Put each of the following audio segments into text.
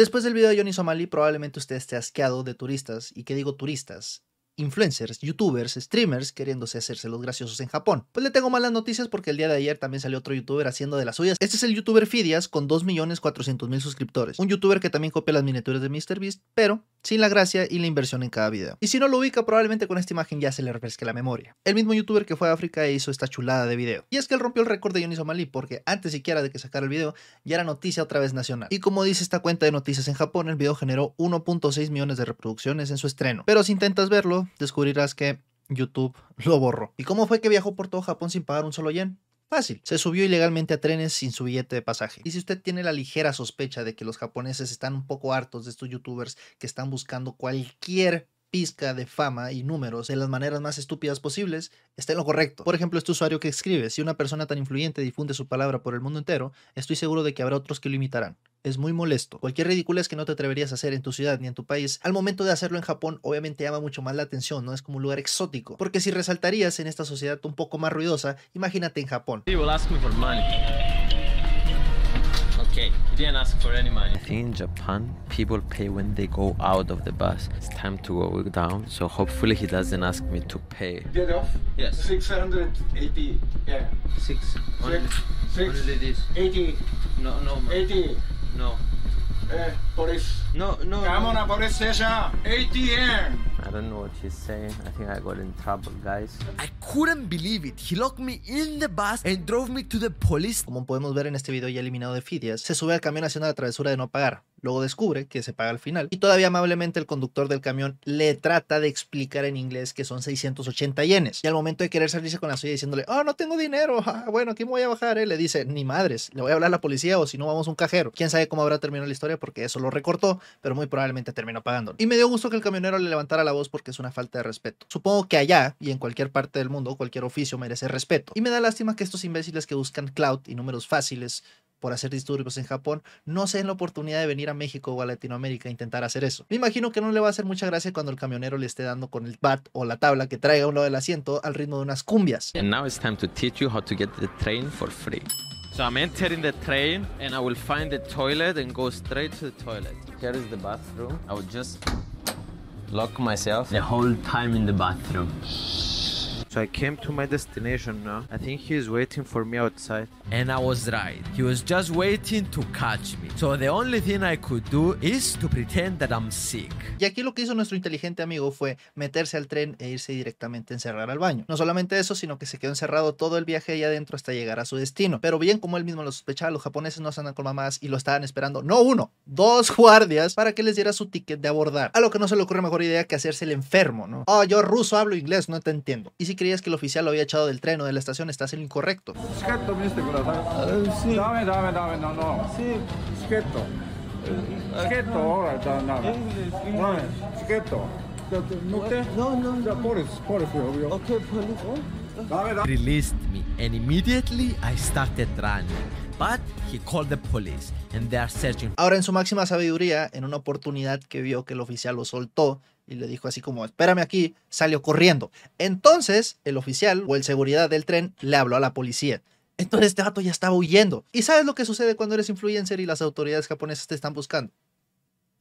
Después del video de Johnny Somali, probablemente usted esté asqueado de turistas, y que digo turistas, influencers, youtubers, streamers queriéndose hacerse los graciosos en Japón. Pues le tengo malas noticias porque el día de ayer también salió otro youtuber haciendo de las suyas. Este es el youtuber Fidias con 2.400.000 suscriptores. Un youtuber que también copia las miniaturas de MrBeast, pero sin la gracia y la inversión en cada video. Y si no lo ubica, probablemente con esta imagen ya se le refresque la memoria. El mismo youtuber que fue a África e hizo esta chulada de video. Y es que él rompió el récord de Johnny Somali porque antes siquiera de que sacara el video, ya era noticia otra vez nacional. Y como dice esta cuenta de noticias en Japón, el video generó 1.6 millones de reproducciones en su estreno. Pero si intentas verlo, descubrirás que YouTube lo borró. ¿Y cómo fue que viajó por todo Japón sin pagar un solo yen? Fácil, se subió ilegalmente a trenes sin su billete de pasaje. Y si usted tiene la ligera sospecha de que los japoneses están un poco hartos de estos youtubers que están buscando cualquier pizca de fama y números de las maneras más estúpidas posibles, está en lo correcto. Por ejemplo, este usuario que escribe, si una persona tan influyente difunde su palabra por el mundo entero, estoy seguro de que habrá otros que lo imitarán es muy molesto. Cualquier ridiculez que no te atreverías a hacer en tu ciudad ni en tu país, al momento de hacerlo en Japón, obviamente llama mucho más la atención, ¿no? Es como un lugar exótico. Porque si resaltarías en esta sociedad un poco más ruidosa, imagínate en Japón. Okay, you didn't ask for any money. I think in Japan, people pay when they go out of the bus. It's time to go down, so hopefully he doesn't ask me to pay. Get off? Yes. 680, yeah. Six. Only, Six. only this. 80, No, no, man. 80. No. Eh, police. No, no. Come on, police station. 80 yen. I don't know what he's saying. I think I got in trouble, guys. I couldn't believe it. He locked me in the bus and drove me to the police. Como podemos ver en este video ya eliminado de Fidias, se sube al camión haciendo la travesura de no pagar. Luego descubre que se paga al final. Y todavía amablemente el conductor del camión le trata de explicar en inglés que son 680 yenes. Y al momento de querer salirse con la suya diciéndole, oh, no tengo dinero. Ah, bueno, aquí me voy a bajar. Él le dice, ni madres, le voy a hablar a la policía o si no vamos a un cajero. Quién sabe cómo habrá terminado la historia porque eso lo recortó, pero muy probablemente terminó pagando. Y me dio gusto que el camionero le levantara la voz porque es una falta de respeto. Supongo que allá y en cualquier parte del mundo, cualquier oficio merece respeto. Y me da lástima que estos imbéciles que buscan cloud y números fáciles por hacer disturbios en Japón, no se den la oportunidad de venir a México o a Latinoamérica a intentar hacer eso. Me imagino que no le va a hacer mucha gracia cuando el camionero le esté dando con el bat o la tabla que traiga a un lado del asiento al ritmo de unas cumbias. And now it's time to teach you how to get the train for free. So I'm entering the train and I will find the toilet and go straight to the toilet. Here is the bathroom. I will just lock myself the whole time in the bathroom. So I came to my destination now. I think he is waiting for me outside. And I was right. He was just waiting to catch me. So the only thing I could do is to pretend that I'm sick. Y aquí lo que hizo nuestro inteligente amigo fue meterse al tren e irse directamente a encerrar al baño. No solamente eso, sino que se quedó encerrado todo el viaje ahí adentro hasta llegar a su destino. Pero bien como él mismo lo sospechaba, los japoneses no se andan con mamás y lo estaban esperando, no uno, dos guardias para que les diera su ticket de abordar. A lo que no se le ocurre mejor idea que hacerse el enfermo, ¿no? Oh, yo ruso hablo inglés, no te entiendo. Y si creías que el oficial lo había echado del tren o de la estación, estás en lo incorrecto. Dame, dame, dame, no, no. Sí. No, no, no. Released me, and immediately I started running. But he called the police, and they are searching. Ahora en su máxima sabiduría, en una oportunidad que vio que el oficial lo soltó, y le dijo así como, espérame aquí, salió corriendo. Entonces el oficial o el seguridad del tren le habló a la policía. Entonces este vato ya estaba huyendo. ¿Y sabes lo que sucede cuando eres influencer y las autoridades japonesas te están buscando?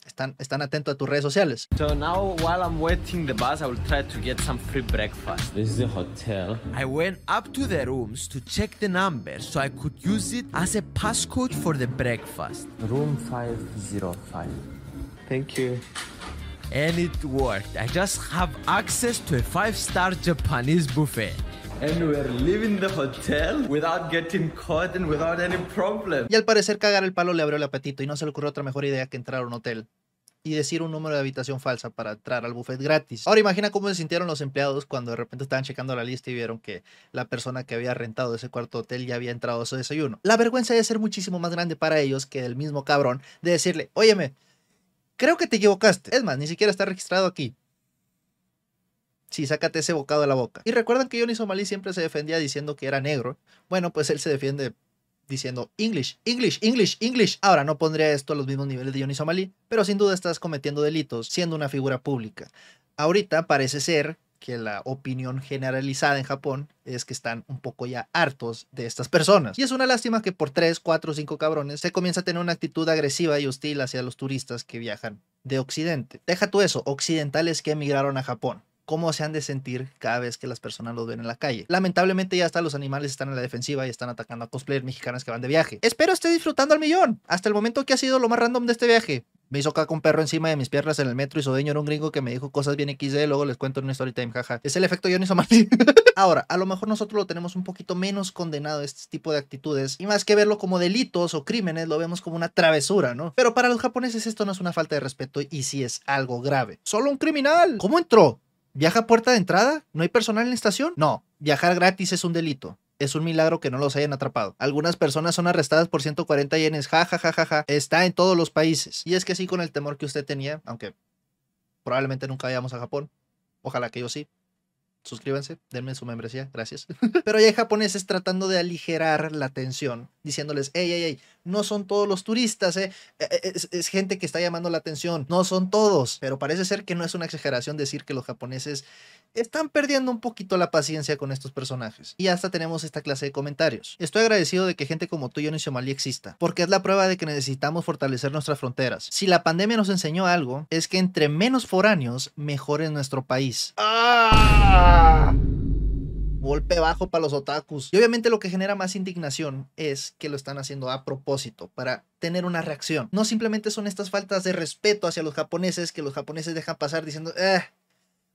Están, están atentos a tus redes sociales. So now while I'm waiting the bus, I will try to get some free breakfast. This is the hotel. I went up to the rooms to check the number so I could use it as a passcode for the breakfast. Room 505. Thank you. And it worked. I just have access to a five star Japanese buffet. And we're leaving the hotel without getting caught and without any problem. Y al parecer cagar el palo le abrió el apetito y no se le ocurrió otra mejor idea que entrar a un hotel y decir un número de habitación falsa para entrar al buffet gratis. Ahora imagina cómo se sintieron los empleados cuando de repente estaban checando la lista y vieron que la persona que había rentado ese cuarto hotel ya había entrado a su desayuno. La vergüenza debe ser muchísimo más grande para ellos que el mismo cabrón de decirle, óyeme, creo que te equivocaste. Es más, ni siquiera está registrado aquí. Sí, sácate ese bocado de la boca. Y recuerdan que Johnny Somalí siempre se defendía diciendo que era negro. Bueno, pues él se defiende diciendo English, English, English, English. Ahora no pondría esto a los mismos niveles de Johnny Somalí, pero sin duda estás cometiendo delitos siendo una figura pública. Ahorita parece ser que la opinión generalizada en Japón es que están un poco ya hartos de estas personas. Y es una lástima que por 3, 4, 5 cabrones se comienza a tener una actitud agresiva y hostil hacia los turistas que viajan de Occidente. Deja tú eso, occidentales que emigraron a Japón cómo se han de sentir cada vez que las personas los ven en la calle. Lamentablemente ya hasta los animales están en la defensiva y están atacando a cosplayers mexicanos que van de viaje. Espero esté disfrutando al millón. Hasta el momento que ha sido lo más random de este viaje. Me hizo caca un perro encima de mis piernas en el metro y su dueño era un gringo que me dijo cosas bien XD, luego les cuento en una story time, jaja. Es el efecto Johnny Somali. Ahora, a lo mejor nosotros lo tenemos un poquito menos condenado este tipo de actitudes y más que verlo como delitos o crímenes, lo vemos como una travesura, ¿no? Pero para los japoneses esto no es una falta de respeto y sí es algo grave. Solo un criminal. ¿Cómo entró? ¿Viaja a puerta de entrada? ¿No hay personal en la estación? No, viajar gratis es un delito. Es un milagro que no los hayan atrapado. Algunas personas son arrestadas por 140 yenes. Ja, ja, ja, ja, ja. Está en todos los países. Y es que sí, con el temor que usted tenía, aunque probablemente nunca vayamos a Japón. Ojalá que yo sí suscríbanse, denme su membresía, gracias. Pero ya hay japoneses tratando de aligerar la tensión, diciéndoles, hey, hey, hey, no son todos los turistas, ¿eh? E, e, es, es, gente que está llamando la atención, no son todos. Pero parece ser que no es una exageración decir que los japoneses están perdiendo un poquito la paciencia con estos personajes. Y hasta tenemos esta clase de comentarios. Estoy agradecido de que gente como tú, Johnny Somalí, exista, porque es la prueba de que necesitamos fortalecer nuestras fronteras. Si la pandemia nos enseñó algo, es que entre menos foráneos, mejor en nuestro país. ¡Ah! Golpe bajo para los otakus. Y obviamente lo que genera más indignación es que lo están haciendo a propósito, para tener una reacción. No simplemente son estas faltas de respeto hacia los japoneses que los japoneses dejan pasar diciendo, eh,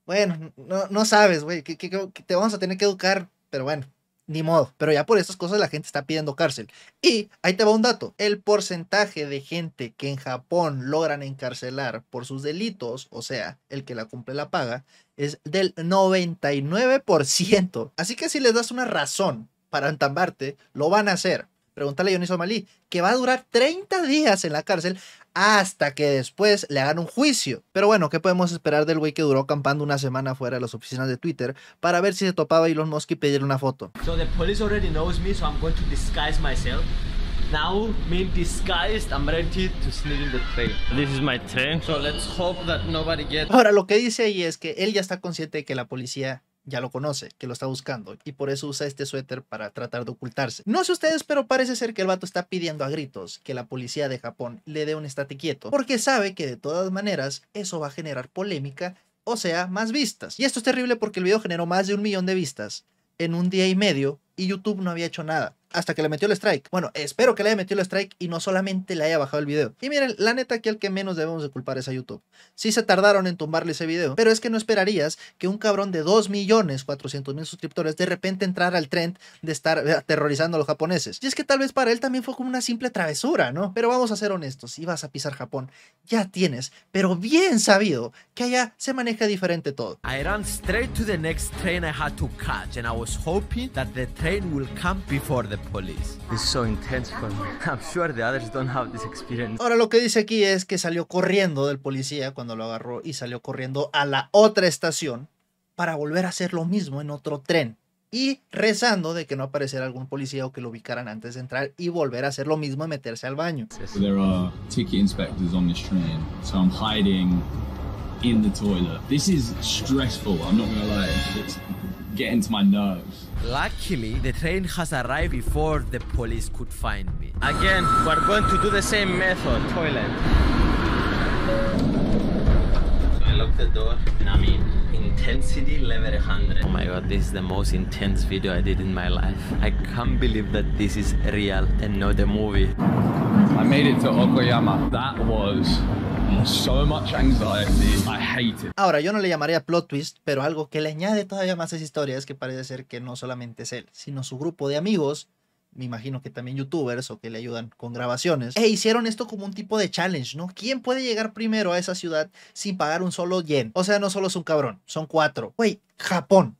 bueno, no, no sabes, güey, que, que, te vamos a tener que educar, pero bueno, ni modo. Pero ya por estas cosas la gente está pidiendo cárcel. Y ahí te va un dato. El porcentaje de gente que en Japón logran encarcelar por sus delitos, o sea, el que la cumple la paga, es del 99%. Así que si les das una razón para entambarte, lo van a hacer. Pregúntale a Yoniso Malí, que va a durar 30 días en la cárcel hasta que después le hagan un juicio. Pero bueno, ¿qué podemos esperar del güey que duró campando una semana fuera de las oficinas de Twitter para ver si se topaba Elon Musk y pedirle una foto? So the police already knows me, so I'm going to disguise myself. Now, me disguised, I'm ready to sneak in the train. This is my train, so let's hope that nobody gets... Ahora, lo que dice ahí es que él ya está consciente de que la policía ya lo conoce, que lo está buscando y por eso usa este suéter para tratar de ocultarse. No sé ustedes, pero parece ser que el vato está pidiendo a gritos que la policía de Japón le dé un estate quieto, porque sabe que de todas maneras eso va a generar polémica, o sea, más vistas. Y esto es terrible porque el video generó más de un millón de vistas en un día y medio y YouTube no había hecho nada hasta que le metió el strike. Bueno, espero que le haya metido el strike y no solamente le haya bajado el video. Y miren, la neta que al que menos debemos de culpar es a YouTube. Sí se tardaron en tumbarle ese video, pero es que no esperarías que un cabrón de 2 millones 400 mil suscriptores de repente entrara al trend de estar aterrorizando a los japoneses. Y es que tal vez para él también fue como una simple travesura, ¿no? Pero vamos a ser honestos, si vas a pisar Japón, ya tienes, pero bien sabido, que allá se maneja diferente todo. I ran straight to the next train I had to catch and I was hoping that the train will come before the police. This is so intense for me. I'm sure the others don't have this experience. Ahora lo que dice aquí es que salió corriendo del policía cuando lo agarró y salió corriendo a la otra estación para volver a hacer lo mismo en otro tren y rezando de que no apareciera algún policía o que lo ubicaran antes de entrar y volver a hacer lo mismo y meterse al baño. There are ticket inspectors on this train, so I'm hiding in the toilet. This is stressful, I'm not gonna lie. It's getting to my nerves. Luckily, the train has arrived before the police could find me. Again, we're going to do the same method. Toilet. So I lock the door and I'm in. Intensity level 100. Oh my god, this is the most intense video I did in my life. I can't believe that this is real and not a movie. I made it to Okoyama. That was so much anxiety. I hate it. Ahora, yo no le llamaría plot twist, pero algo que le añade todavía más a esa historia es que parece ser que no solamente es él, sino su grupo de amigos me imagino que también youtubers o que le ayudan con grabaciones, e hicieron esto como un tipo de challenge, ¿no? ¿Quién puede llegar primero a esa ciudad sin pagar un solo yen? O sea, no solo es un cabrón, son cuatro. Güey, Japón.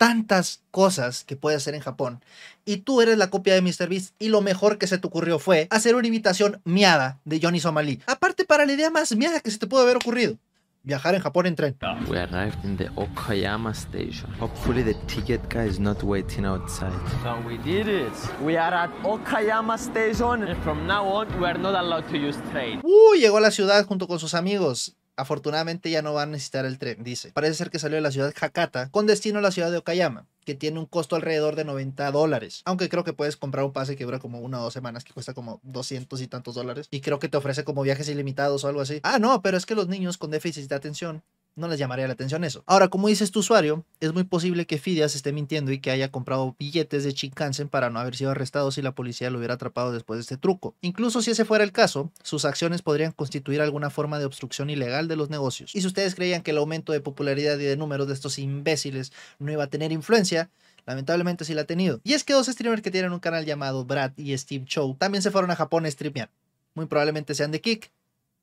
Tantas cosas que puede hacer en Japón. Y tú eres la copia de MrBeast y lo mejor que se te ocurrió fue hacer una imitación miada de Johnny Somalí. Aparte para la idea más miada que se te pudo haber ocurrido viajar en Japón en tren. We arrived in the Okayama station. Hopefully the ticket guy is not waiting outside. So we did it. We are at Okayama station and from now on we are not allowed to use train. Uh, llegó a la ciudad junto con sus amigos. Afortunadamente ya no van a necesitar el tren, dice. Parece ser que salió de la ciudad Hakata con destino a la ciudad de Okayama, que tiene un costo alrededor de 90 dólares. Aunque creo que puedes comprar un pase que dura como una o dos semanas, que cuesta como 200 y tantos dólares. Y creo que te ofrece como viajes ilimitados o algo así. Ah, no, pero es que los niños con déficit de atención no les llamaría la atención eso. Ahora, como dice este usuario, es muy posible que Fidias esté mintiendo y que haya comprado billetes de Shinkansen para no haber sido arrestado si la policía lo hubiera atrapado después de este truco. Incluso si ese fuera el caso, sus acciones podrían constituir alguna forma de obstrucción ilegal de los negocios. Y si ustedes creían que el aumento de popularidad y de números de estos imbéciles no iba a tener influencia, lamentablemente sí la ha tenido. Y es que dos streamers que tienen un canal llamado Brad y Steve Chow también se fueron a Japón a streamear. Muy probablemente sean de Kick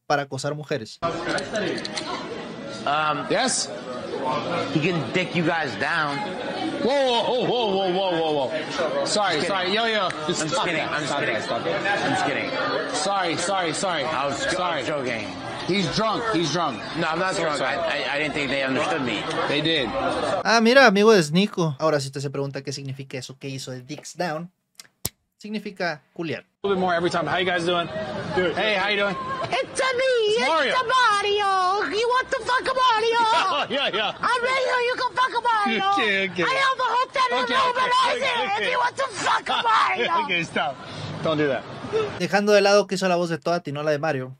para acosar mujeres. Um, Yes? he can dick you guys down. Whoa, whoa, whoa, whoa, whoa, whoa, whoa. Sorry, sorry, yo, yo. Just I'm just kidding. that. I'm just Stop kidding. that, stop that. I'm just kidding. Sorry, sorry, sorry. I was, I sorry. was joking. He's drunk. He's drunk. No, I'm not So drunk. I. I, I didn't think they understood me. They did. Ah, mira, amigo de Snico. Ahora, si usted se pregunta qué significa eso que hizo de Dicks Down, significa culiar. A little bit more every time. How you guys doing? Good. Hey, how you doing? It's a me, it's, Mario. the Mario. You want to fuck a Mario? yeah, yeah. I'm right here, you can fuck a Mario. Okay, okay. I have a hotel Okay, room okay, and I okay, okay. If you want to fuck a Mario. okay, stop. Don't do that. Dejando de lado que hizo la voz de Toad y no la de Mario,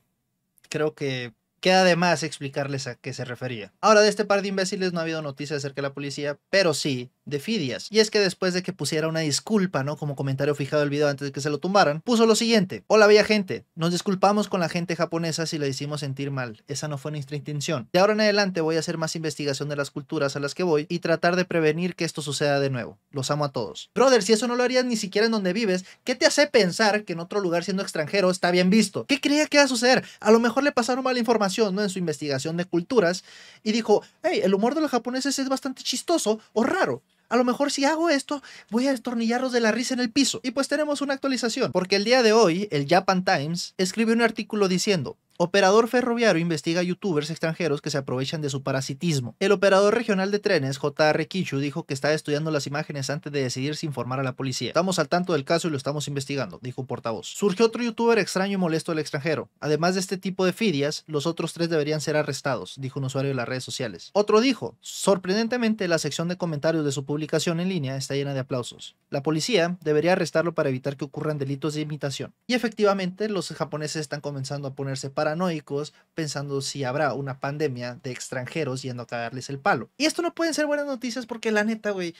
creo que queda de más explicarles a qué se refería. Ahora, de este par de imbéciles no ha habido noticias acerca de la policía, pero sí de Fidias. Y es que después de que pusiera una disculpa, ¿no? Como comentario fijado del video antes de que se lo tumbaran, puso lo siguiente. Hola, bella gente. Nos disculpamos con la gente japonesa si la hicimos sentir mal. Esa no fue nuestra intención. De ahora en adelante voy a hacer más investigación de las culturas a las que voy y tratar de prevenir que esto suceda de nuevo. Los amo a todos. Brother, si eso no lo harías ni siquiera en donde vives, ¿qué te hace pensar que en otro lugar siendo extranjero está bien visto? ¿Qué creía que iba a suceder? A lo mejor le pasaron mala información, ¿no? En su investigación de culturas y dijo, hey, el humor de los japoneses es bastante chistoso o raro. A lo mejor si hago esto, voy a destornillarlos de la risa en el piso. Y pues tenemos una actualización, porque el día de hoy, el Japan Times escribió un artículo diciendo, Operador ferroviario investiga youtubers extranjeros que se aprovechan de su parasitismo. El operador regional de trenes, JR Kichu, dijo que estaba estudiando las imágenes antes de decidir si informar a la policía. Estamos al tanto del caso y lo estamos investigando, dijo un portavoz. Surgió otro youtuber extraño y molesto del extranjero. Además de este tipo de fidias, los otros tres deberían ser arrestados, dijo un usuario de las redes sociales. Otro dijo, sorprendentemente la sección de comentarios de su publicación en línea está llena de aplausos. La policía debería arrestarlo para evitar que ocurran delitos de imitación. Y efectivamente, los japoneses están comenzando a ponerse paranoicos pensando si habrá una pandemia de extranjeros yendo a cagarles el palo. Y esto no pueden ser buenas noticias porque la neta, güey,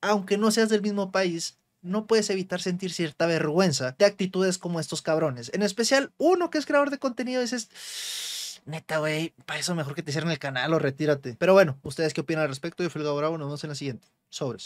aunque no seas del mismo país, no puedes evitar sentir cierta vergüenza de actitudes como estos cabrones. En especial uno que es creador de contenido, dices, neta, güey, para eso mejor que te cierren el canal o retírate. Pero bueno, ¿ustedes qué opinan al respecto? Yo fui el Bravo, nos vemos en la siguiente. Sobres.